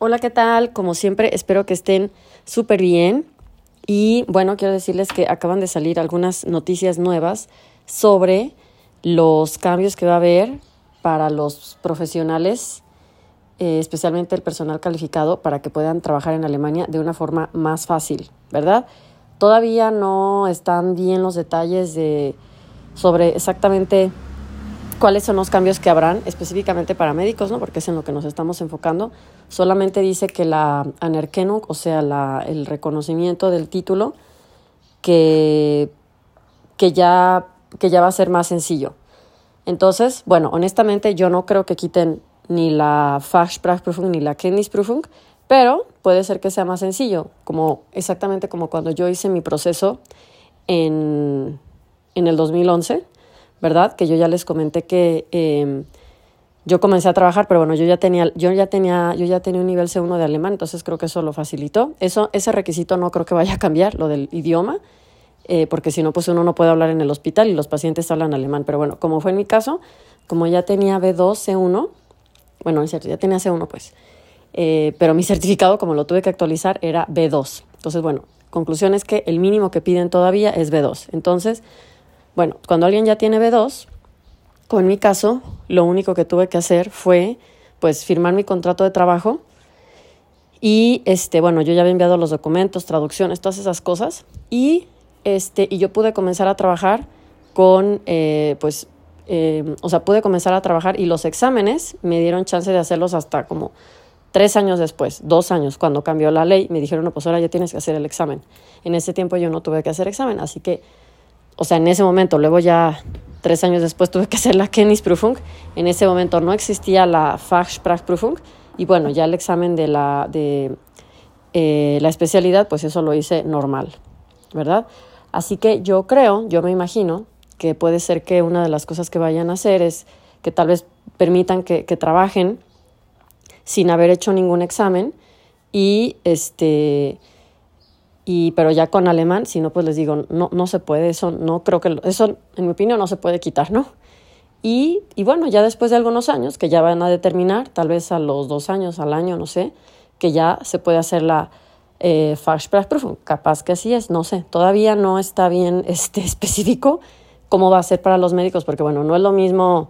Hola, ¿qué tal? Como siempre, espero que estén súper bien. Y bueno, quiero decirles que acaban de salir algunas noticias nuevas sobre los cambios que va a haber para los profesionales, eh, especialmente el personal calificado, para que puedan trabajar en Alemania de una forma más fácil, ¿verdad? Todavía no están bien los detalles de sobre exactamente cuáles son los cambios que habrán específicamente para médicos, ¿no? porque es en lo que nos estamos enfocando. Solamente dice que la Anerkennung, o sea, la, el reconocimiento del título, que, que, ya, que ya va a ser más sencillo. Entonces, bueno, honestamente yo no creo que quiten ni la Fachsprachprüfung ni la Kenntnisprüfung, pero puede ser que sea más sencillo, como exactamente como cuando yo hice mi proceso en, en el 2011 ¿verdad? Que yo ya les comenté que em, yo comencé a trabajar, pero bueno, yo ya tenía, yo ya tenía, yo ya tenía un nivel C1 de alemán, entonces creo que eso lo facilitó. Eso, ese requisito no creo que vaya a cambiar, lo del idioma, eh, porque si no, pues uno no puede hablar en el hospital y los pacientes hablan alemán. Pero bueno, como fue en mi caso, como ya tenía B2, C1, bueno, es cierto, ya tenía C1, pues. Eh, pero mi certificado, como lo tuve que actualizar, era B2. Entonces, bueno, conclusión es que el mínimo que piden todavía es B2. Entonces, bueno, cuando alguien ya tiene B2, con mi caso, lo único que tuve que hacer fue pues firmar mi contrato de trabajo y este, bueno, yo ya había enviado los documentos, traducciones, todas esas cosas y este, y yo pude comenzar a trabajar con, eh, pues, eh, o sea, pude comenzar a trabajar y los exámenes me dieron chance de hacerlos hasta como tres años después, dos años, cuando cambió la ley, me dijeron, no, pues ahora ya tienes que hacer el examen. En ese tiempo yo no tuve que hacer examen, así que o sea, en ese momento, luego ya tres años después tuve que hacer la Kennisprüfung, en ese momento no existía la Fachsprachprüfung y bueno, ya el examen de la, de, eh, la especialidad, pues eso lo hice normal, ¿verdad? Así que yo creo, yo me imagino que puede ser que una de las cosas que vayan a hacer es que tal vez permitan que, que trabajen sin haber hecho ningún examen y este y pero ya con alemán, si no, pues les digo, no, no se puede, eso no creo que, eso en mi opinión no se puede quitar, ¿no? Y, y bueno, ya después de algunos años, que ya van a determinar, tal vez a los dos años, al año, no sé, que ya se puede hacer la eh, Fachsprachprüfung, capaz que así es, no sé, todavía no está bien este, específico cómo va a ser para los médicos, porque bueno, no es lo mismo,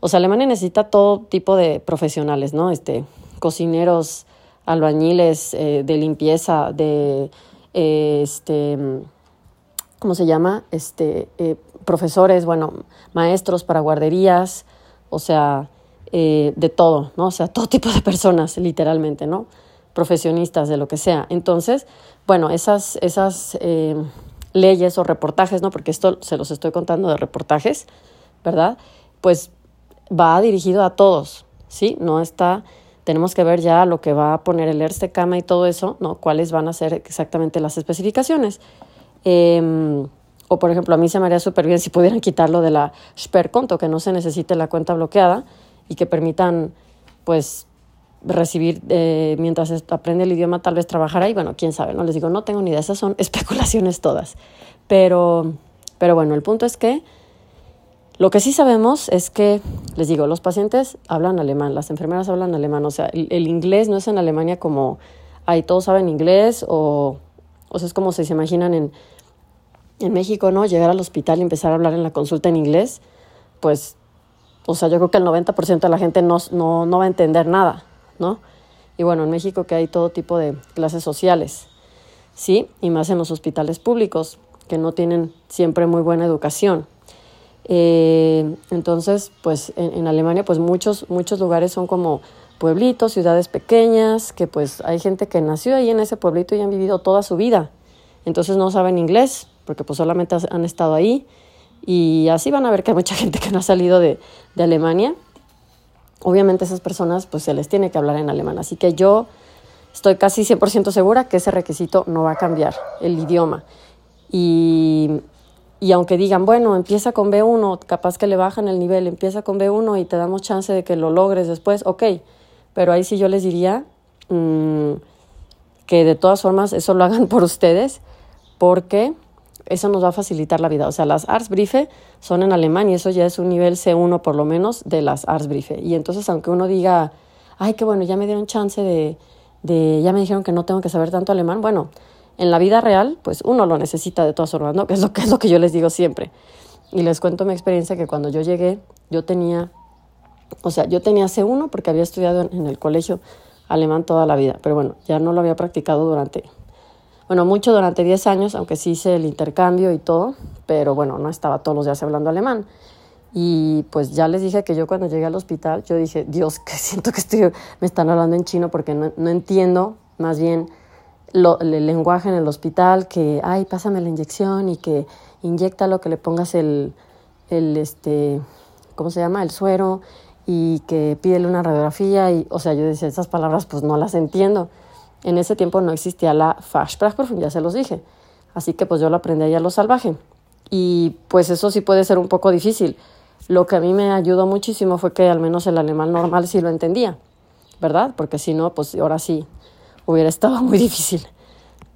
o sea, Alemania necesita todo tipo de profesionales, ¿no? Este, cocineros, albañiles, eh, de limpieza, de este, ¿cómo se llama? Este, eh, profesores, bueno, maestros para guarderías, o sea, eh, de todo, ¿no? O sea, todo tipo de personas, literalmente, ¿no? Profesionistas, de lo que sea. Entonces, bueno, esas, esas eh, leyes o reportajes, ¿no? Porque esto se los estoy contando de reportajes, ¿verdad? Pues va dirigido a todos, ¿sí? No está tenemos que ver ya lo que va a poner el ERSTE cama y todo eso, ¿no? Cuáles van a ser exactamente las especificaciones. Em, o, por ejemplo, a mí se me haría súper bien si pudieran quitarlo de la Sperrkonto, que no se necesite la cuenta bloqueada y que permitan, pues, recibir, eh, mientras aprende el idioma, tal vez trabajar ahí. Bueno, quién sabe, ¿no? Les digo, no tengo ni idea, esas son especulaciones todas. Pero, pero bueno, el punto es que lo que sí sabemos es que, les digo, los pacientes hablan alemán, las enfermeras hablan alemán, o sea, el, inglés no es en Alemania como, ay, todos saben inglés, o, o sea, es como si se imaginan en, en México, ¿no? Llegar al hospital y empezar a hablar en la consulta en inglés, pues, o sea, yo creo que el 90% de la gente no, no, no va a entender nada, ¿no? Y bueno, en México que hay todo tipo de clases sociales, ¿sí? Y más en los hospitales públicos, que no tienen siempre muy buena educación. Eh, entonces, pues en, Alemania, pues muchos, muchos lugares son como pueblitos, ciudades pequeñas, que pues hay gente que nació ahí en ese pueblito y han vivido toda su vida. Entonces no saben inglés, porque pues solamente han estado ahí. Y así van a ver que hay mucha gente que no ha salido de, de Alemania. Obviamente esas personas pues se les tiene que hablar en alemán. Así que yo estoy casi 100% segura que ese requisito no va a cambiar, el idioma. Y y aunque digan, bueno, empieza con B1, capaz que le bajan el nivel, empieza con B1 y te damos chance de que lo logres después, ok. Pero ahí sí yo les diría mm, que de todas formas eso lo hagan por ustedes, porque eso nos va a facilitar la vida. O sea, las Arts Briefe son en alemán y eso ya es un nivel C1 por lo menos de las Arts Briefe. Y entonces, aunque uno diga, ay, qué bueno, ya me dieron chance de, ya me dijeron que no tengo que saber tanto alemán. Bueno, en la vida real, pues uno lo necesita de todas formas, ¿no? Que es lo que, es lo que yo les digo siempre. Y les cuento mi experiencia que cuando yo llegué, yo tenía, o sea, yo tenía C1 porque había estudiado en, en el colegio alemán toda la vida, pero bueno, ya no lo había practicado durante, bueno, mucho durante 10 años, aunque sí hice el intercambio y todo, pero bueno, no estaba todos los días hablando alemán. Y pues ya les dije que yo cuando llegué al hospital, yo dije, Dios, que siento que estoy, me están hablando en chino porque no, no entiendo más bien lo, el lenguaje en el hospital, que, ay, pásame la inyección y que lo que le pongas el, el, este, ¿cómo se llama? El suero y que pídele una radiografía. Y, o sea, yo decía, esas palabras pues no las entiendo. En ese tiempo no existía la Fachsprachprüfung, ya se los dije. Así que pues yo lo aprendí ahí a lo salvaje. Y pues eso sí puede ser un poco difícil lo que a mí me ayudó muchísimo fue que al menos el alemán normal sí lo entendía, ¿verdad? Porque si no, pues ahora sí hubiera estado muy difícil,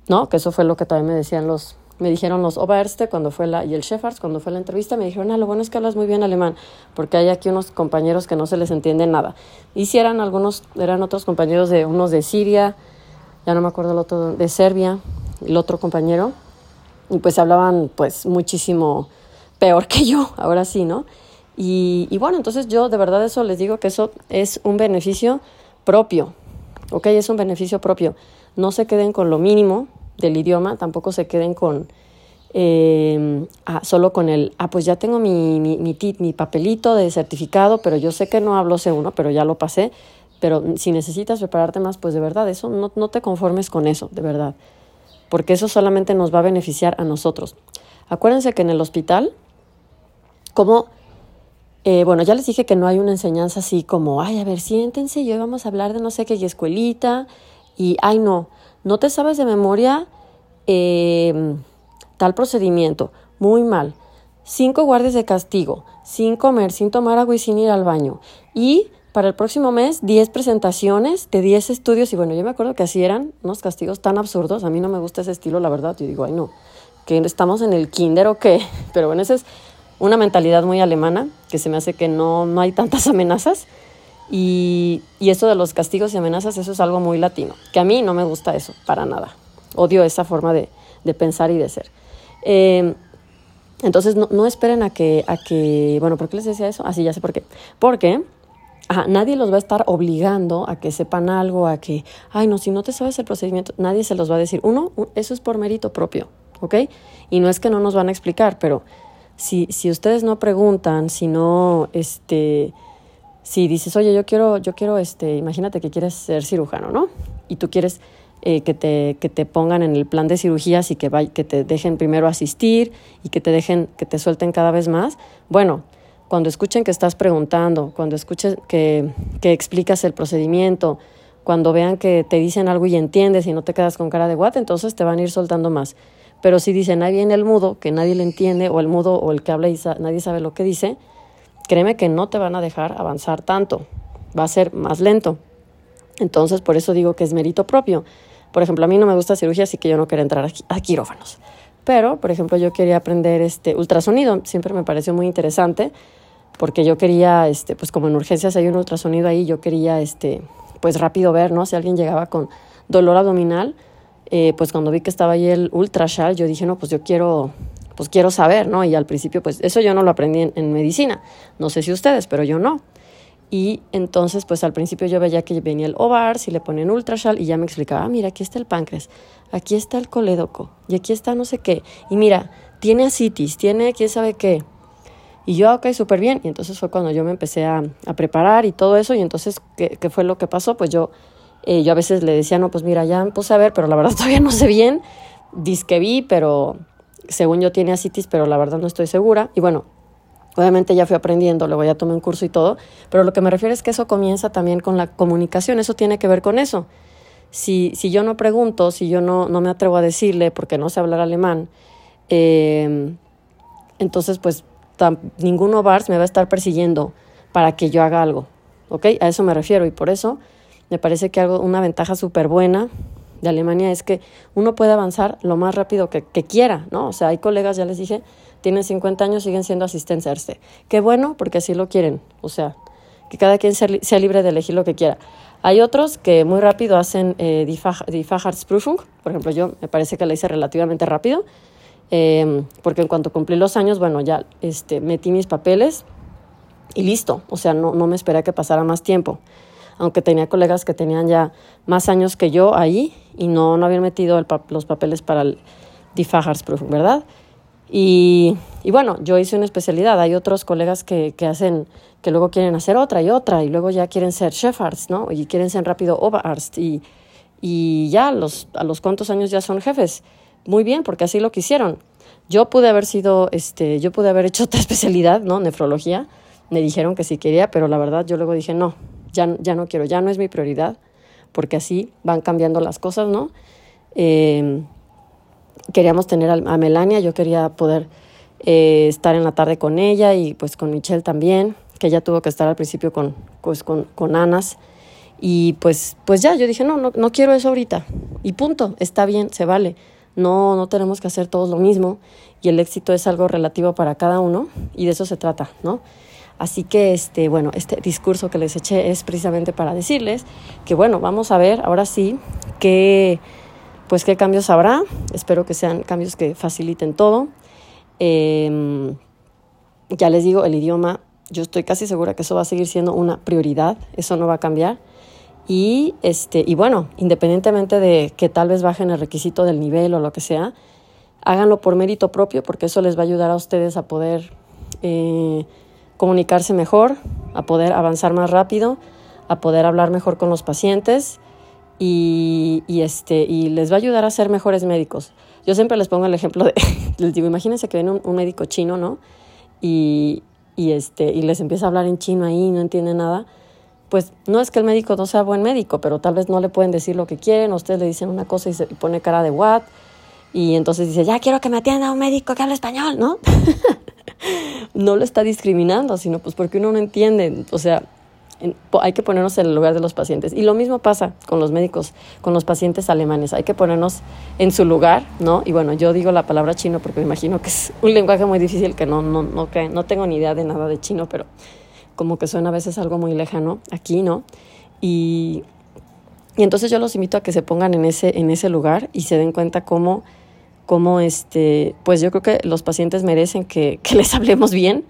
¿no? Que eso fue lo que también me decían los, me dijeron los Oberste cuando fue la, y el Chefards cuando fue la entrevista, me dijeron, ah, lo bueno es que hablas muy bien alemán, porque hay aquí unos compañeros que no se les entiende nada. Y eran algunos, eran otros compañeros de, unos de Siria, ya no me acuerdo el otro, de Serbia, el otro compañero, y pues hablaban pues muchísimo peor que yo, ahora sí, ¿no? Y, bueno, entonces yo de verdad eso les digo que eso es un beneficio propio, ¿ok? Es un beneficio propio. No se queden con lo mínimo del idioma, tampoco se queden con eh, ah, solo con el, ah, pues ya tengo mi, mi, mi, mi papelito de certificado, pero yo sé que no hablo C1, pero ya lo pasé. Pero si necesitas prepararte más, pues de verdad, eso no, no te conformes con eso, de verdad. Porque eso solamente nos va a beneficiar a nosotros. Acuérdense que en el hospital, como eh, bueno, ya les dije que no hay una enseñanza así como, ay, a ver, siéntense y hoy vamos a hablar de no sé qué escuelita y, ay, no, no te sabes de memoria em, tal procedimiento, muy mal. Cinco guardias de castigo, sin comer, sin tomar agua y sin ir al baño. Y para el próximo mes, diez presentaciones de diez estudios. Y bueno, yo me acuerdo que así eran unos castigos tan absurdos. A mí no me gusta ese estilo, la verdad. Yo digo, ay, no, que estamos en el kinder o qué. Pero bueno, ese es una mentalidad muy alemana, que se me hace que no, no hay tantas amenazas. Y, y eso de los castigos y amenazas, eso es algo muy latino, que a mí no me gusta eso, para nada. Odio esa forma de, de pensar y de ser. Eh, entonces, no, no, esperen a que, a que, bueno, ¿por qué les decía eso? Así, ah, ya sé por qué. Porque nadie los va a estar obligando a que sepan algo, a que, ay, no, si no te sabes el procedimiento, nadie se los va a decir. Uno, eso es por mérito propio, ¿ok? Y no es que no nos van a explicar, pero si, si ustedes no preguntan, si no, este, si dices, oye, yo quiero, yo quiero, este, imagínate que quieres ser cirujano, ¿no? Y tú quieres eh, que, te, que te pongan en el plan de cirugías y que, que te dejen primero asistir y que te dejen, que te suelten cada vez más. Bueno, cuando escuchen que estás preguntando, cuando escuchen que, que explicas el procedimiento, cuando vean que te dicen algo y entiendes y no te quedas con cara de what, entonces te van a ir soltando más. Pero si dice nadie viene el mudo, que nadie le entiende, o el mudo o el que habla y nadie sabe lo que dice, créeme que no te van a dejar avanzar tanto, va a ser más lento. Entonces, por eso digo que es mérito propio. Por ejemplo, a mí no me gusta cirugía, así que yo no quería entrar a, quirófanos. Pero, por ejemplo, yo quería aprender este ultrasonido, siempre me pareció muy interesante, porque yo quería, este, pues como en urgencias hay un ultrasonido ahí, yo quería, este, pues rápido ver, ¿no? Si alguien llegaba con dolor abdominal, eh, pues cuando vi que estaba ahí el ultraschall, yo dije, no, pues yo quiero, pues quiero saber, ¿no? Y al principio, pues eso yo no lo aprendí en, medicina, no sé si ustedes, pero yo no. Y entonces, pues al principio yo veía que venía el ovar, si le ponen ultraschall, y ya me explicaba, ah, mira, aquí está el páncreas, aquí está el colédoco, y aquí está no sé qué. Y mira, tiene asitis, tiene quién sabe qué. Y yo, ok, súper bien. Y entonces fue cuando yo me empecé a, a, preparar y todo eso. Y entonces, ¿qué, ¿qué, fue lo que pasó? Pues yo eh, yo a veces le decía, no, pues mira, ya me puse a ver, pero la verdad todavía no sé bien. Dice que vi, pero según yo tiene asitis, pero la verdad no estoy segura. Y bueno, obviamente ya fui aprendiendo, luego ya tomé un curso y todo, pero lo que me refiero es que eso comienza también con la comunicación, eso tiene que ver con eso. Si, si yo no pregunto, si yo no, no me atrevo a decirle porque no sé hablar alemán, eh, entonces pues ninguno VARS me va a estar persiguiendo para que yo haga algo. ¿Ok? A eso me refiero y por eso me parece que algo, una ventaja súper buena de Alemania es que uno puede avanzar lo más rápido que, quiera, ¿no? O sea, hay colegas, ya les dije, tienen 50 años, siguen siendo asistentes Qué bueno, porque así lo quieren. O sea, que cada quien sea, libre de elegir lo que quiera. Hay otros que muy rápido hacen eh, die por ejemplo, yo me parece que la hice relativamente rápido, eh, porque en cuanto cumplí los años, bueno, ya este, metí mis papeles y listo, o sea, no, no me esperé a que pasara más tiempo, aunque tenía colegas que tenían ya más años que yo ahí y no, no habían metido los papeles para el die Facharzprüfung, ¿verdad? Y, y, bueno, yo hice una especialidad. Hay otros colegas que, que, hacen, que luego quieren hacer otra y otra, y luego ya quieren ser Chefarzt, ¿no? Y quieren ser rápido Oberarzt, y, y ya los, a los cuantos años ya son jefes. Muy bien, porque así lo quisieron. Yo pude haber sido, este, yo pude haber hecho otra especialidad, ¿no? Nefrología. Me dijeron que sí quería, pero la verdad yo luego dije, no, ya, ya no quiero, ya no es mi prioridad, porque así van cambiando las cosas, ¿no? Eh, queríamos tener a, Melania, yo quería poder eh, estar en la tarde con ella y pues con Michelle también, que ella tuvo que estar al principio con, pues, con, con Anas. Y pues, pues ya, yo dije, no, no, no quiero eso ahorita. Y punto, está bien, se vale. No, no tenemos que hacer todos lo mismo y el éxito es algo relativo para cada uno y de eso se trata, ¿no? Así que, este, bueno, este discurso que les eché es precisamente para decirles que, bueno, vamos a ver ahora sí qué pues qué cambios habrá. Espero que sean cambios que faciliten todo. Em, ya les digo, el idioma, yo estoy casi segura que eso va a seguir siendo una prioridad, eso no va a cambiar. Y, este, y bueno, independientemente de que tal vez bajen el requisito del nivel o lo que sea, háganlo por mérito propio porque eso les va a ayudar a ustedes a poder eh, comunicarse mejor, a poder avanzar más rápido, a poder hablar mejor con los pacientes y, este, y les va a ayudar a ser mejores médicos. Yo siempre les pongo el ejemplo de, les digo, imagínense que viene un, médico chino, ¿no? Y, y, este, y les empieza a hablar en chino ahí, no entiende nada. Pues no es que el médico no sea buen médico, pero tal vez no le pueden decir lo que quieren, ustedes le dicen una cosa y se pone cara de what, y entonces dice, ya quiero que me atienda un médico que hable español, ¿no? no lo está discriminando, sino pues porque uno no entiende, o sea, hay que ponernos en el lugar de los pacientes. Y lo mismo pasa con los médicos, con los pacientes alemanes. Hay que ponernos en su lugar, ¿no? Y bueno, yo digo la palabra chino porque me imagino que es un lenguaje muy difícil que no, no, no, no tengo ni idea de nada de chino, pero como que suena a veces algo muy lejano aquí, ¿no? Y, y entonces yo los invito a que se pongan en ese, en ese lugar y se den cuenta cómo, cómo este, pues yo creo que los pacientes merecen que, que les hablemos bien,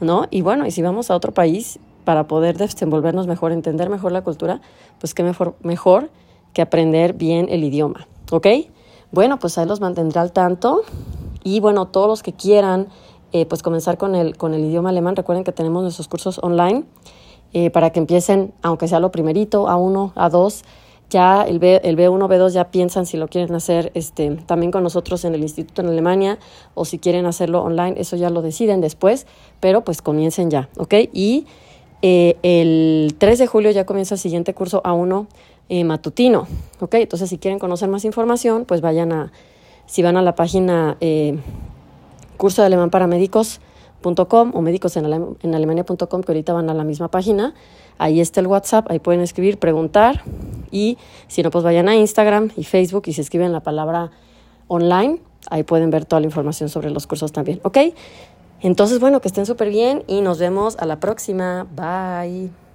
¿no? Y bueno, y si vamos a otro país, para poder desenvolvernos mejor, entender mejor la cultura, pues qué mejor, mejor que aprender bien el idioma, ¿ok? Bueno, pues ahí los mantendré al tanto y bueno, todos los que quieran eh, pues comenzar con el, con el idioma alemán, recuerden que tenemos nuestros cursos online eh, para que empiecen, aunque sea lo primerito, a uno, a dos, ya el, B, el B1, B2 ya piensan si lo quieren hacer este, también con nosotros en el instituto en Alemania o si quieren hacerlo online, eso ya lo deciden después, pero pues comiencen ya, ¿ok? Y eh, el 3 de julio ya comienza el siguiente curso A1 eh, matutino. ¿ok? Entonces, si quieren conocer más información, pues vayan a, si van a la página eh, curso de alemán para o médicos en alemania.com, que ahorita van a la misma página. Ahí está el WhatsApp, ahí pueden escribir, preguntar y si no, pues vayan a Instagram y Facebook y si escriben la palabra online, ahí pueden ver toda la información sobre los cursos también. ¿Ok? Entonces, bueno, que estén súper bien y nos vemos a la próxima. Bye.